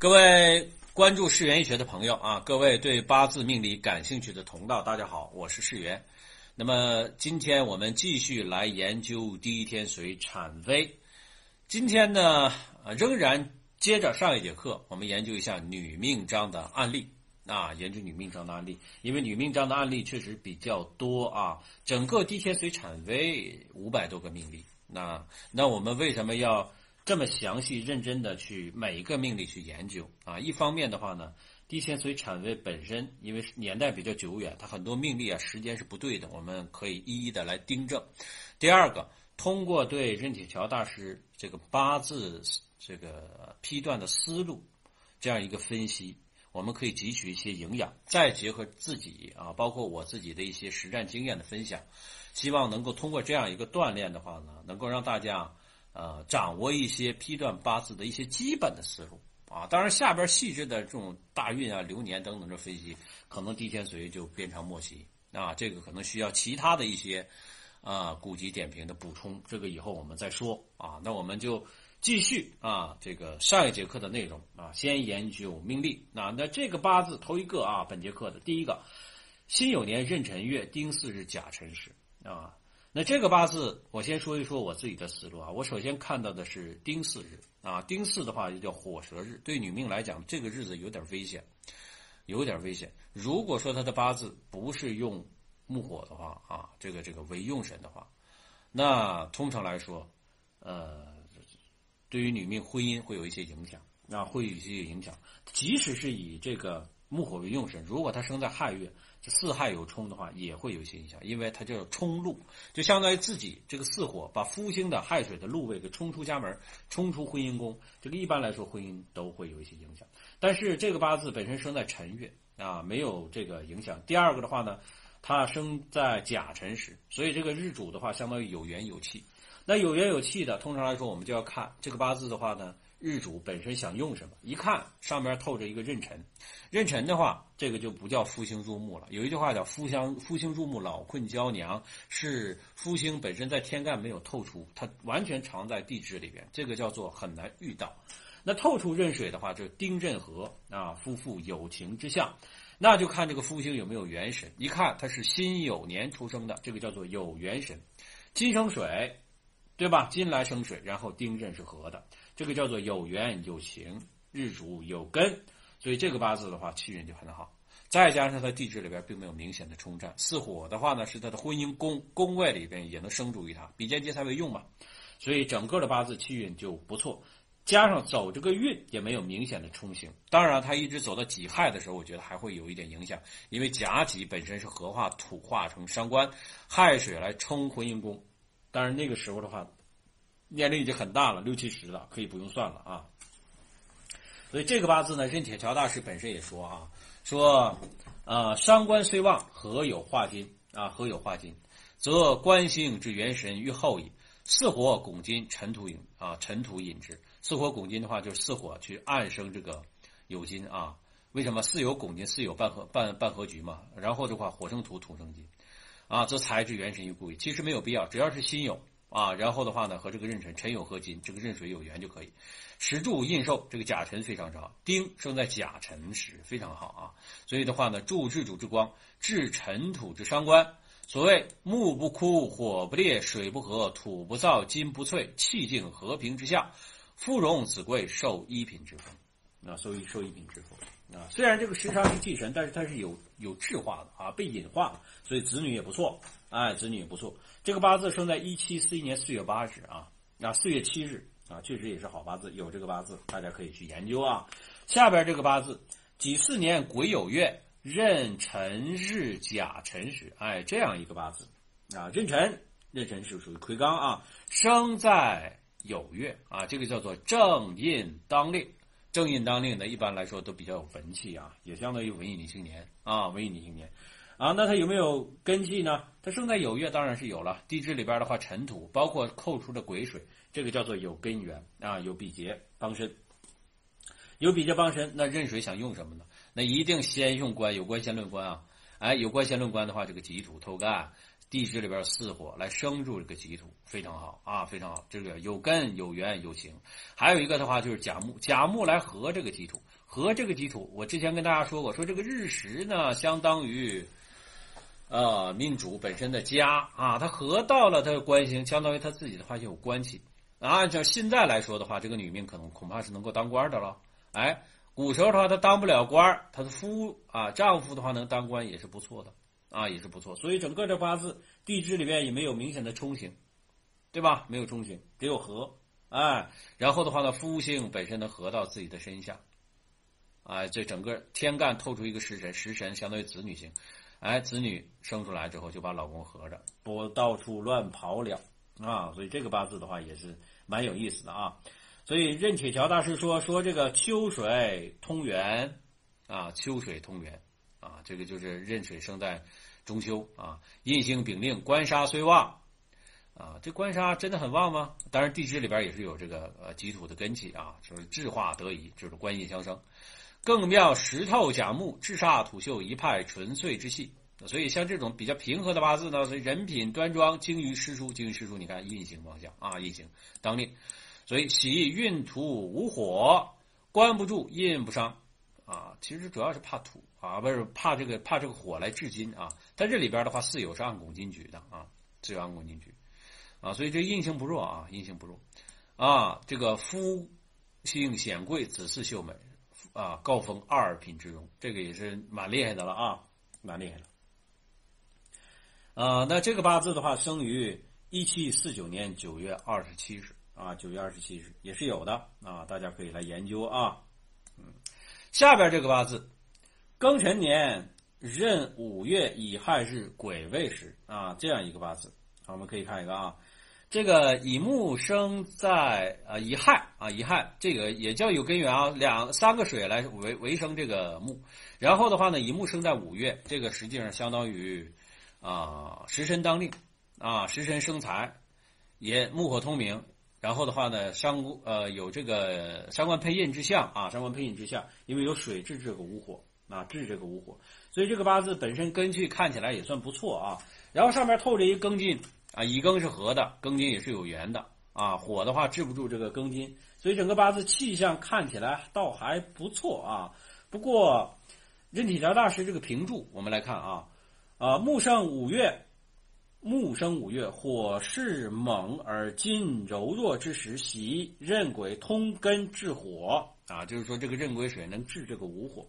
各位关注世园医学的朋友啊，各位对八字命理感兴趣的同道，大家好，我是世园。那么今天我们继续来研究第一天水产微。今天呢，仍然接着上一节课，我们研究一下女命章的案例啊，研究女命章的案例，因为女命章的案例确实比较多啊。整个第一天水产微五百多个命例，那那我们为什么要？这么详细认真的去每一个命例去研究啊，一方面的话呢，地线随产位本身因为年代比较久远，它很多命例啊时间是不对的，我们可以一一的来订正。第二个，通过对任铁桥大师这个八字这个批断的思路，这样一个分析，我们可以汲取一些营养，再结合自己啊，包括我自己的一些实战经验的分享，希望能够通过这样一个锻炼的话呢，能够让大家。呃，掌握一些批断八字的一些基本的思路啊，当然下边细致的这种大运啊、流年等等的分析，可能地天髓就鞭长莫及啊，这个可能需要其他的一些啊古籍点评的补充，这个以后我们再说啊。那我们就继续啊，这个上一节课的内容啊，先研究命例。那那这个八字头一个啊，本节课的第一个，辛酉年壬辰月丁巳日甲辰时啊。那这个八字，我先说一说我自己的思路啊。我首先看到的是丁巳日啊，丁巳的话就叫火蛇日，对女命来讲，这个日子有点危险，有点危险。如果说他的八字不是用木火的话啊，这个这个为用神的话，那通常来说，呃，对于女命婚姻会有一些影响，那会有一些影响。即使是以这个木火为用神，如果他生在亥月。这四害有冲的话，也会有一些影响，因为它叫冲禄，就相当于自己这个四火把夫星的亥水的禄位给冲出家门，冲出婚姻宫。这个一般来说婚姻都会有一些影响，但是这个八字本身生在辰月啊，没有这个影响。第二个的话呢，它生在甲辰时，所以这个日主的话相当于有缘有气。那有缘有气的，通常来说我们就要看这个八字的话呢。日主本身想用什么？一看上面透着一个壬辰，壬辰的话，这个就不叫夫星入木了。有一句话叫“夫相夫星入木，老困娇娘”，是夫星本身在天干没有透出，它完全藏在地支里边，这个叫做很难遇到。那透出壬水的话，就是丁壬合啊，夫妇有情之相，那就看这个夫星有没有元神。一看他是辛酉年出生的，这个叫做有元神，金生水，对吧？金来生水，然后丁壬是合的。这个叫做有缘有情，日主有根，所以这个八字的话气运就很好。再加上它地支里边并没有明显的冲战，四火的话呢是它的婚姻宫宫位里边也能生助于它，比肩劫财为用嘛，所以整个的八字气运就不错。加上走这个运也没有明显的冲刑，当然它一直走到己亥的时候，我觉得还会有一点影响，因为甲己本身是合化土化成伤官，亥水来冲婚姻宫，当然那个时候的话。年龄已经很大了，六七十了，可以不用算了啊。所以这个八字呢，任铁桥大师本身也说啊，说，呃，伤官虽旺，何有化金啊？何有化金，则官星之元神于后矣。四火拱金，尘土引啊，尘土引之。四火拱金的话，就是四火去暗生这个酉金啊。为什么四有拱金，四有半合半半合局嘛？然后的话，火生土，土生金，啊，则财之元神于故矣。其实没有必要，只要是辛酉。啊，然后的话呢，和这个壬辰辰酉合金，这个壬水有缘就可以。石柱印寿，这个甲辰非常好。丁生在甲辰时非常好啊，所以的话呢，助制主之光，制尘土之伤官。所谓木不枯，火不烈，水不和，土不燥，金不脆，气静和平之下，夫荣子贵，受一品之福。啊，所以受一品之福啊。虽然这个时差是忌神，但是它是有有智化的啊，被隐化，所以子女也不错。哎，子女也不错。这个八字生在一七四一年四月八日啊，啊四月七日啊，确实也是好八字。有这个八字，大家可以去研究啊。下边这个八字，己巳年癸酉月壬辰日甲辰时，哎，这样一个八字啊，壬辰，壬辰是属于魁罡啊，生在酉月啊，这个叫做正印当令。正印当令呢，一般来说都比较有文气啊，也相当于文艺女青年啊，文艺女青年。啊，那它有没有根气呢？它生在酉月，当然是有了。地支里边的话，尘土包括扣除的癸水，这个叫做有根源啊，有比劫帮身，有比劫帮身。那壬水想用什么呢？那一定先用官，有官先论官啊。哎，有官先论官的话，这个己土透干，地支里边四火来生住这个己土，非常好啊，非常好。这个有根有源有形。还有一个的话就是甲木，甲木来合这个己土，合这个己土。我之前跟大家说过，说这个日食呢，相当于呃命主本身的家啊，他合到了他的官星，相当于他自己的话就有关系。按照现在来说的话，这个女命可能恐怕是能够当官的了。哎，古时候的话，她当不了官，她的夫啊丈夫的话能当官也是不错的。啊，也是不错，所以整个这八字地支里面也没有明显的冲刑，对吧？没有冲刑，只有合，哎，然后的话呢，夫星本身能合到自己的身下，哎，这整个天干透出一个食神，食神相当于子女星，哎，子女生出来之后就把老公合着，不到处乱跑了啊，所以这个八字的话也是蛮有意思的啊，所以任铁桥大师说说这个秋水通源啊，秋水通源。啊，这个就是壬水生在中秋啊，印星丙令，官杀虽旺，啊，这官杀真的很旺吗？当然地支里边也是有这个呃己土的根气啊，就是制化得宜，就是官印相生。更妙石头甲木，制煞土秀一派纯粹之气。所以像这种比较平和的八字呢，所以人品端庄，精于诗书，精于诗书。你看印星方向啊，印星当令，所以喜运土无火，官不住，印不伤。啊，其实主要是怕土啊，不是怕这个怕这个火来制金啊。但这里边的话，巳酉是暗拱金局的啊，巳酉暗拱金局啊，所以这印星不弱啊，印星不弱啊。这个夫姓显贵，子嗣秀美啊，高封二品之荣，这个也是蛮厉害的了啊，蛮厉害的。呃，那这个八字的话，生于一七四九年九月二十七日啊，九月二十七日也是有的啊，大家可以来研究啊，嗯。下边这个八字，庚辰年壬五月乙亥日癸未时啊，这样一个八字，我们可以看一个啊，这个乙木生在啊乙亥啊乙亥，这个也叫有根源啊，两三个水来为为生这个木，然后的话呢，乙木生在五月，这个实际上相当于啊食神当令啊食神生财，也木火通明。然后的话呢，伤呃有这个伤官配印之象啊，伤官配印之象，因为有水制这个午火啊，制这个午火，所以这个八字本身根据看起来也算不错啊。然后上面透着一庚金啊，乙庚是合的，庚金也是有缘的啊。火的话制不住这个庚金，所以整个八字气象看起来倒还不错啊。不过任体条大师这个评注，我们来看啊，啊木生五月。木生五月，火势猛而金柔弱之时，喜壬癸通根治火啊，就是说这个壬癸水能治这个无火。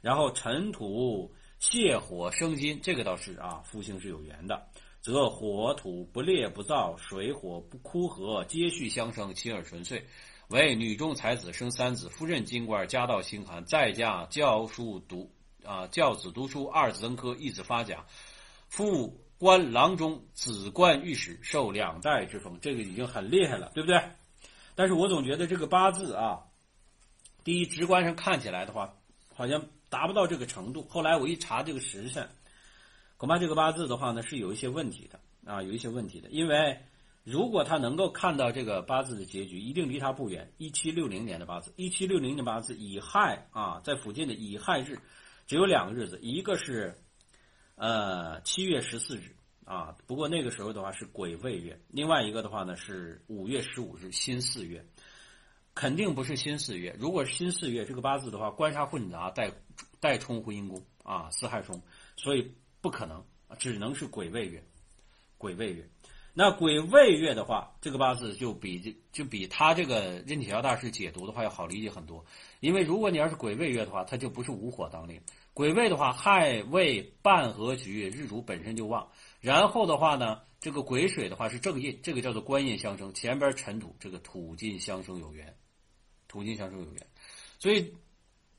然后尘土泻火生金，这个倒是啊，夫星是有缘的，则火土不烈不燥，水火不枯涸，接续相生，亲而纯粹。为女中才子生三子，夫任金官，家道清寒，在家教书读啊，教子读书，二子登科，一子发甲，夫。官郎中，子冠御史，受两代之封，这个已经很厉害了，对不对？但是我总觉得这个八字啊，第一直观上看起来的话，好像达不到这个程度。后来我一查这个时辰，恐怕这个八字的话呢是有一些问题的啊，有一些问题的。因为如果他能够看到这个八字的结局，一定离他不远。一七六零年的八字，一七六零年八字乙亥啊，在附近的乙亥日，只有两个日子，一个是。呃，七月十四日啊，不过那个时候的话是癸未月，另外一个的话呢是五月十五日辛巳月，肯定不是辛巳月。如果是辛巳月，这个八字的话官杀混杂，带带冲婚姻宫啊，四害冲，所以不可能，只能是癸未月，癸未月。那癸未月的话，这个八字就比就比他这个任铁桥大师解读的话要好理解很多，因为如果你要是癸未月的话，它就不是午火当令。癸未的话，亥未半合局，日主本身就旺。然后的话呢，这个癸水的话是正印，这个叫做官印相生。前边尘土，这个土金相生有缘，土金相生有缘。所以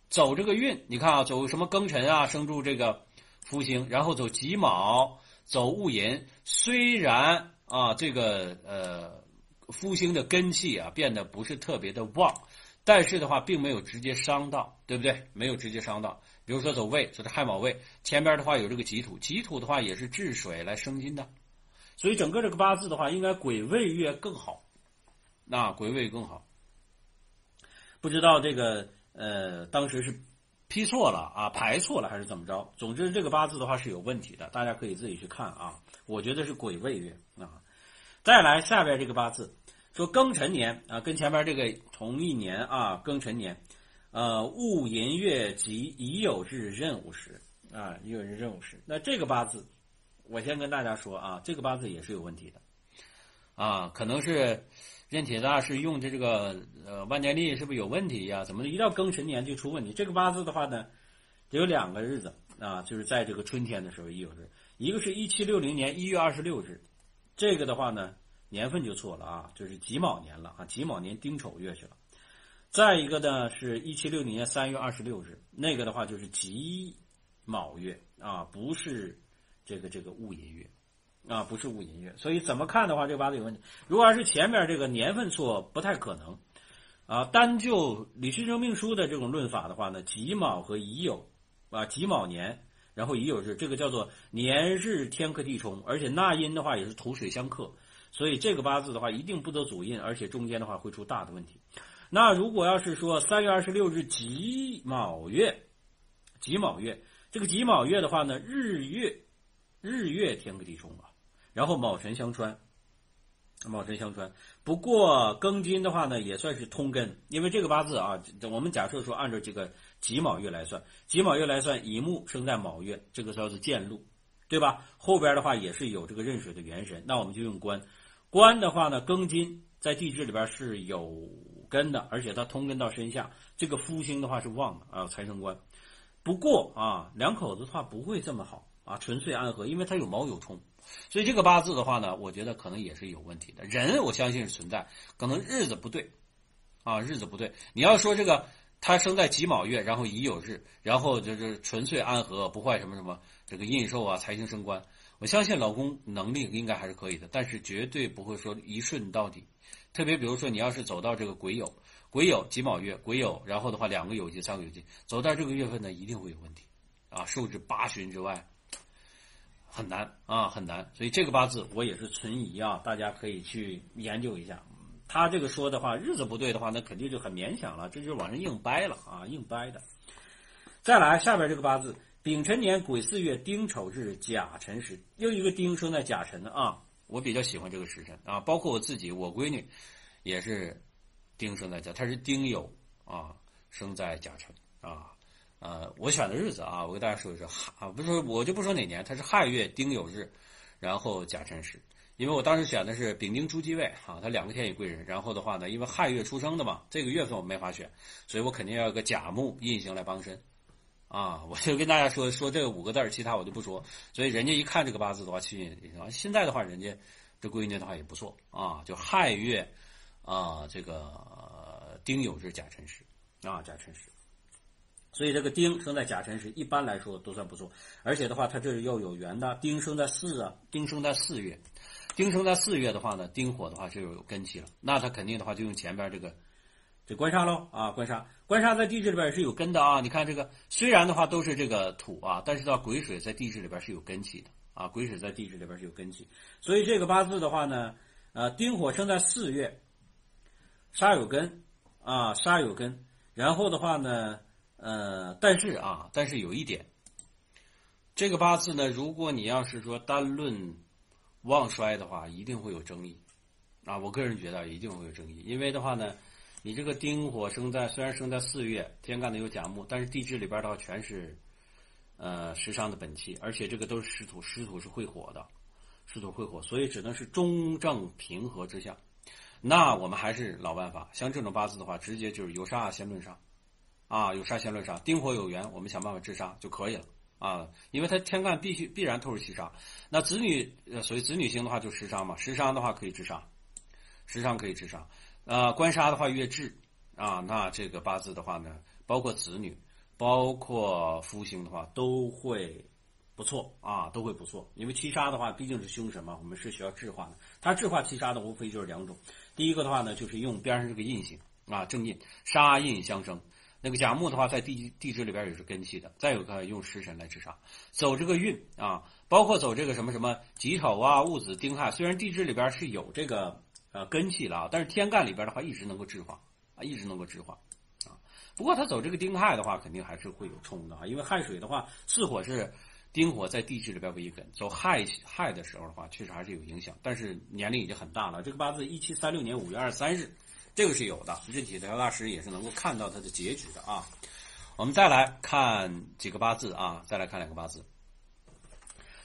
走这个运，你看啊，走什么庚辰啊，生住这个福星，然后走己卯，走戊寅。虽然啊，这个呃夫星的根气啊变得不是特别的旺，但是的话并没有直接伤到，对不对？没有直接伤到。比如说走未，走的亥卯未，前边的话有这个己土，己土的话也是治水来生金的，所以整个这个八字的话，应该癸未月更好，那癸未更好。不知道这个呃，当时是批错了啊，排错了还是怎么着？总之这个八字的话是有问题的，大家可以自己去看啊。我觉得是癸未月啊。再来下边这个八字，说庚辰年啊，跟前面这个同一年啊，庚辰年，呃，戊寅月及乙酉日任午时啊，乙酉日任午时。那这个八字，我先跟大家说啊，这个八字也是有问题的啊，可能是任铁大是用的这个呃万年历是不是有问题呀？怎么一到庚辰年就出问题？这个八字的话呢，有两个日子啊，就是在这个春天的时候乙酉日，一个是一七六零年一月二十六日。这个的话呢，年份就错了啊，就是己卯年了啊，己卯年丁丑月去了。再一个呢，是一七六零年三月二十六日，那个的话就是己卯月啊，不是这个这个戊寅月啊，不是戊寅月。所以怎么看的话，这个八字有问题。如果要是前面这个年份错，不太可能啊。单就李时珍命书的这种论法的话呢，己卯和乙酉啊，己卯年。然后乙酉日，这个叫做年日天克地冲，而且纳音的话也是土水相克，所以这个八字的话一定不得主印，而且中间的话会出大的问题。那如果要是说三月二十六日己卯月，己卯月，这个己卯月的话呢，日月日月天克地冲啊，然后卯辰相穿。卯辰相穿，不过庚金的话呢，也算是通根，因为这个八字啊，我们假设说按照这个己卯月来算，己卯月来算，乙木生在卯月，这个叫做建禄，对吧？后边的话也是有这个壬水的元神，那我们就用官，官的话呢，庚金在地支里边是有根的，而且它通根到身下，这个夫星的话是旺的啊，财生官。不过啊，两口子的话不会这么好啊，纯粹安和，因为它有卯有冲。所以这个八字的话呢，我觉得可能也是有问题的。人我相信是存在，可能日子不对，啊，日子不对。你要说这个他生在己卯月，然后乙酉日，然后就是纯粹安和，不坏什么什么这个印寿啊，财星升官。我相信老公能力应该还是可以的，但是绝对不会说一顺到底。特别比如说你要是走到这个癸酉，癸酉己卯月，癸酉，然后的话两个酉金，三个酉金，走到这个月份呢，一定会有问题，啊，受制八旬之外。很难啊，很难，所以这个八字我也是存疑啊，大家可以去研究一下。他这个说的话，日子不对的话，那肯定就很勉强了，这就是往上硬掰了啊，硬掰的。再来下边这个八字，丙辰年癸巳月丁丑日甲辰时，又一个丁生在甲辰的啊，我比较喜欢这个时辰啊，包括我自己，我闺女也是丁生在甲，她是丁酉啊，生在甲辰啊。呃，我选的日子啊，我给大家说一说啊，不是我就不说哪年，它是亥月丁酉日，然后甲辰时，因为我当时选的是丙丁朱继位啊，他两个天乙贵人，然后的话呢，因为亥月出生的嘛，这个月份我没法选，所以我肯定要有个甲木印星来帮身，啊，我就跟大家说说这五个字其他我就不说，所以人家一看这个八字的话，吸引啊，现在的话，人家这闺女的话也不错啊，就亥月啊，这个丁酉日甲辰时啊，甲辰时。所以这个丁生在甲辰时，一般来说都算不错。而且的话，它这是要有缘的。丁生在四啊，丁生在四月，丁生在四月的话呢，丁火的话就有根气了。那他肯定的话就用前边这个这官杀喽啊，官杀，官杀在地支里边也是有根的啊。你看这个虽然的话都是这个土啊，但是到癸水在地支里边是有根气的啊，癸水在地支里边是有根气。所以这个八字的话呢，呃，丁火生在四月，杀有根啊，杀有根，然后的话呢。呃，但是啊，但是有一点，这个八字呢，如果你要是说单论旺衰的话，一定会有争议啊。我个人觉得一定会有争议，因为的话呢，你这个丁火生在虽然生在四月，天干的有甲木，但是地支里边的话全是呃食伤的本气，而且这个都是湿土，湿土是会火的，湿土会火，所以只能是中正平和之下。那我们还是老办法，像这种八字的话，直接就是有杀先论杀。啊，有杀先论杀，丁火有缘，我们想办法制杀就可以了啊，因为它天干必须必然透入七杀。那子女呃，所以子女星的话就食伤嘛，食伤的话可以制杀，食伤可以制杀。呃，官杀的话越制啊，那这个八字的话呢，包括子女，包括夫星的话都会不错啊，都会不错。因为七杀的话毕竟是凶神嘛，我们是需要制化的。它制化七杀的无非就是两种，第一个的话呢就是用边上这个印星啊，正印杀印相生。那个甲木的话，在地地支里边也是根气的。再有个用食神来制杀，走这个运啊，包括走这个什么什么己丑啊、戊子、丁亥。虽然地支里边是有这个呃根气了啊，但是天干里边的话一直能够制化啊，一直能够制化啊。不过他走这个丁亥的话，肯定还是会有冲的啊，因为亥水的话，巳火是丁火在地支里边为根，走亥亥的时候的话，确实还是有影响。但是年龄已经很大了，这个八字一七三六年五月二十三日，这个是有的。任体调大师也是能够看到他的结局的啊。我们再来看几个八字啊，再来看两个八字。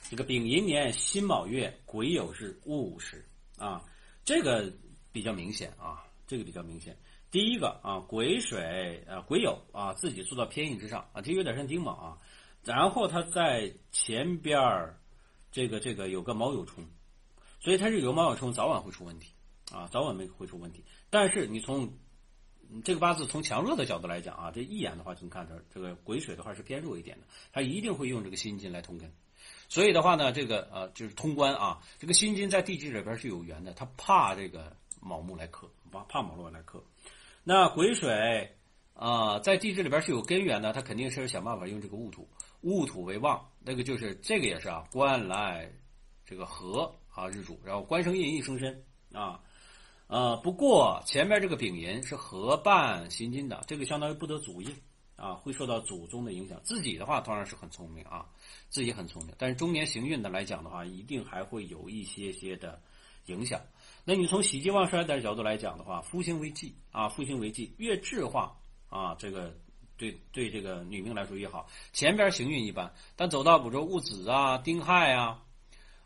这个丙寅年辛卯月癸酉日戊时啊，这个比较明显啊，这个比较明显。第一个啊，癸水呃癸酉啊，自己坐到偏印之上啊，这有点像丁卯啊。然后他在前边儿这个这个有个卯酉冲，所以他是有卯酉冲，早晚会出问题啊，早晚没会出问题。但是你从这个八字从强弱的角度来讲啊，这一眼的话就能看出这个癸水的话是偏弱一点的，他一定会用这个辛金来通根。所以的话呢，这个呃就是通关啊，这个辛金在地支里边是有缘的，他怕这个卯木来克，怕怕卯木来克。那癸水啊，在地支里边是有根源的，他肯定是想办法用这个戊土，戊土为旺，那个就是这个也是啊，官来这个合啊日主，然后官生印，印生身啊，呃，不过前面这个丙寅是合伴行金的，这个相当于不得祖印啊，会受到祖宗的影响。自己的话当然是很聪明啊，自己很聪明，但是中年行运的来讲的话，一定还会有一些些的影响。那你从喜极旺衰的角度来讲的话，夫星为忌啊，夫星为忌，越智化啊，这个对对这个女命来说越好。前边行运一般，但走到比如说戊子啊、丁亥啊，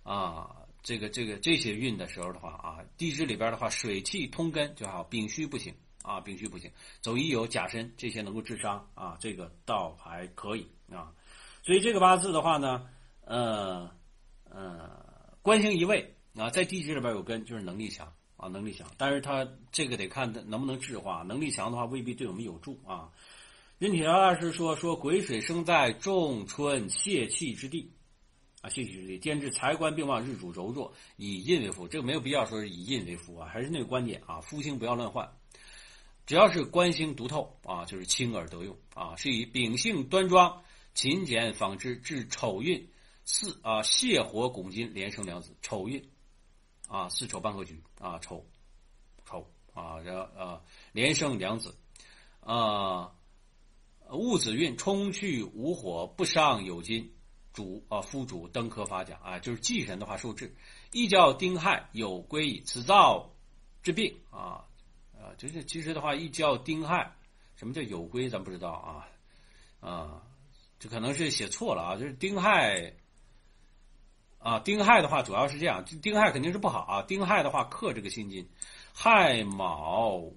啊，这个这个这些运的时候的话啊，地支里边的话，水气通根就好，丙戌不行啊，丙戌不行，走乙酉、甲申这些能够治伤啊，这个倒还可以啊。所以这个八字的话呢，呃呃，官星一位。啊，在地支里边有根，就是能力强啊，能力强。但是他这个得看能不能治化，能力强的话未必对我们有助啊。任铁二是说说癸水生在仲春泄气之地，啊，泄气之地，兼至财官并旺，日主柔弱，以印为夫。这个没有必要说是以印为夫啊，还是那个观点啊，夫星不要乱换，只要是官星独透啊，就是轻而得用啊，是以秉性端庄、勤俭纺织，至丑运四啊，泄火拱金，连生两子，丑运。啊，四丑半合局啊，丑，丑啊，然后呃，连生两子，啊，戊子运冲去无火，不伤有金，主啊，夫主登科发甲啊，就是忌神的话受制，亦叫丁亥有归矣，此造治病啊，啊，就是其实的话，亦叫丁亥，什么叫有归，咱不知道啊，啊，这可能是写错了啊，就是丁亥。啊，丁亥的话主要是这样，丁亥肯定是不好啊。丁亥的话克这个辛金，亥卯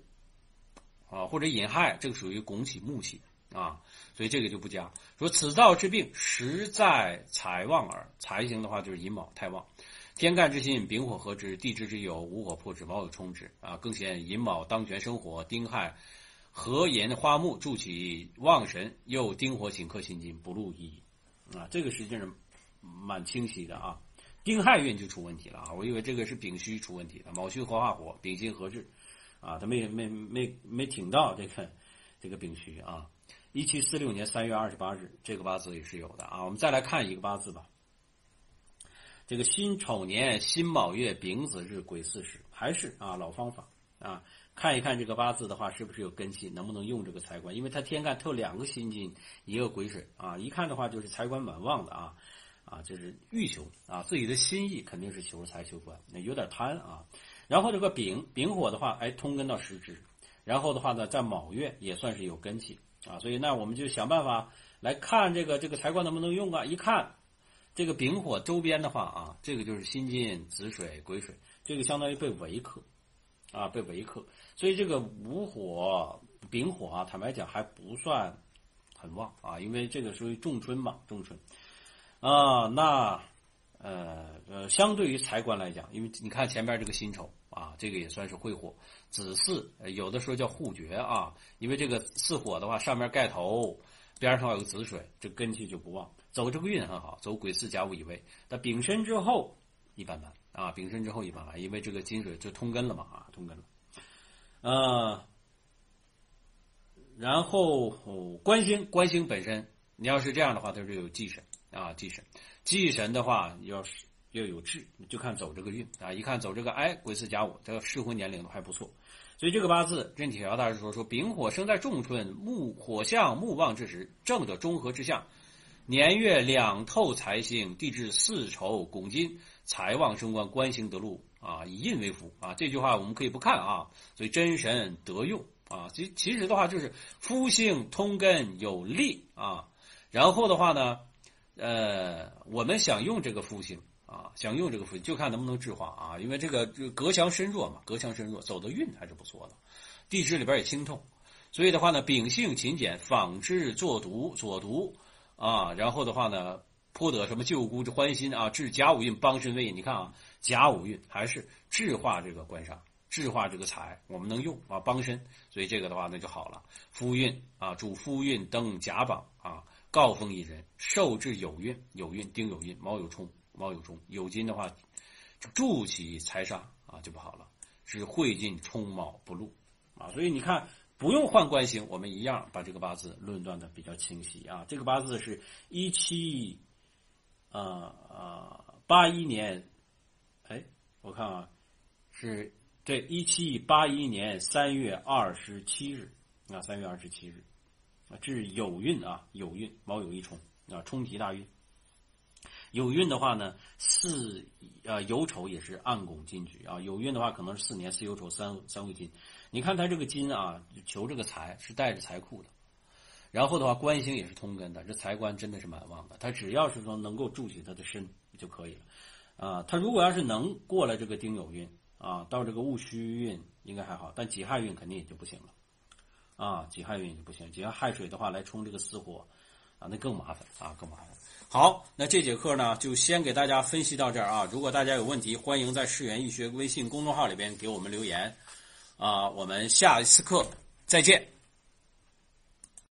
啊或者寅亥，这个属于拱起木气啊，所以这个就不佳。说此造之病实在财旺耳，财星的话就是寅卯太旺，天干之心丙火合之，地支之酉午火破之，卯酉冲之啊，更显寅卯当权生火，丁亥合寅花木助起旺神，又丁火请克辛金，不禄矣啊，这个实际上。蛮清晰的啊，丁亥运就出问题了啊！我以为这个是丙戌出问题了，卯戌合化火，丙辛合制，啊，他没没没没挺到这个这个丙戌啊。一七四六年三月二十八日，这个八字也是有的啊。我们再来看一个八字吧，这个辛丑年辛卯月丙子日癸巳时，还是啊老方法啊，看一看这个八字的话是不是有根气，能不能用这个财官？因为他天干透两个辛金，一个癸水啊，一看的话就是财官蛮旺的啊。啊，就是欲求啊，自己的心意肯定是求财求官，那有点贪啊。然后这个丙丙火的话，哎，通根到食指，然后的话呢，在卯月也算是有根气啊。所以那我们就想办法来看这个这个财官能不能用啊。一看这个丙火周边的话啊，这个就是辛金、子水、癸水，这个相当于被围克啊，被围克。所以这个午火丙火啊，坦白讲还不算很旺啊，因为这个属于仲春嘛，仲春。啊，那，呃呃，相对于财官来讲，因为你看前边这个辛丑啊，这个也算是会火，子巳有的时候叫护绝啊，因为这个巳火的话，上面盖头，边上有个子水，这根气就不旺。走这个运很好，走癸巳甲午乙未。那丙申之后一般般啊，丙申之后一般般，因为这个金水就通根了嘛啊，通根了。呃，然后官星，官星本身，你要是这样的话，它是有忌神。啊，忌神，忌神的话，要是要有志，就看走这个运啊。一看走这个，哎，癸巳甲午，这个适婚年龄都还不错。所以这个八字，任铁桥大师说说丙火生在仲春，木火象木旺之时，正的中和之象，年月两透财星，地支四丑拱金，财旺升官，官星得禄啊，以印为福啊。这句话我们可以不看啊，所以真神得用啊。其其实的话就是夫星通根有力啊，然后的话呢，呃，我们想用这个夫星。啊，想用这个符，就看能不能制化啊，因为这个隔强身弱嘛，隔强身弱，走的运还是不错的，地支里边也清透，所以的话呢，秉性勤俭，仿制作毒左读啊，然后的话呢，颇得什么旧孤之欢心啊，治甲午运，帮身位。你看啊，甲午运还是制化这个官杀，制化这个财，我们能用啊，帮身，所以这个的话那就好了。夫运啊，主夫运登甲榜啊，告封一人，受制有运，有运丁有运，卯有冲。卯有冲，有金的话，助起财煞啊就不好了。是会进冲卯不禄啊，所以你看不用换官星，我们一样把这个八字论断的比较清晰啊。这个八字是一七，啊啊八一年，哎，我看啊，是对一七八一年三月二十七日啊，三月二十七日啊，这是有运啊，有运卯酉一冲啊，冲提大运。有运的话呢，四呃酉丑也是暗拱金局啊。有运的话，可能是四年四酉丑三三会金。你看他这个金啊，求这个财是带着财库的。然后的话，官星也是通根的，这财官真的是蛮旺的。他只要是说能够助起他的身就可以了啊。他如果要是能过了这个丁酉运啊，到这个戊戌运应该还好，但己亥运肯定也就不行了啊。己亥运就不行，己亥亥水的话来冲这个巳火啊，那更麻烦啊，更麻烦。好，那这节课呢，就先给大家分析到这儿啊。如果大家有问题，欢迎在世园易学微信公众号里边给我们留言，啊，我们下一次课再见。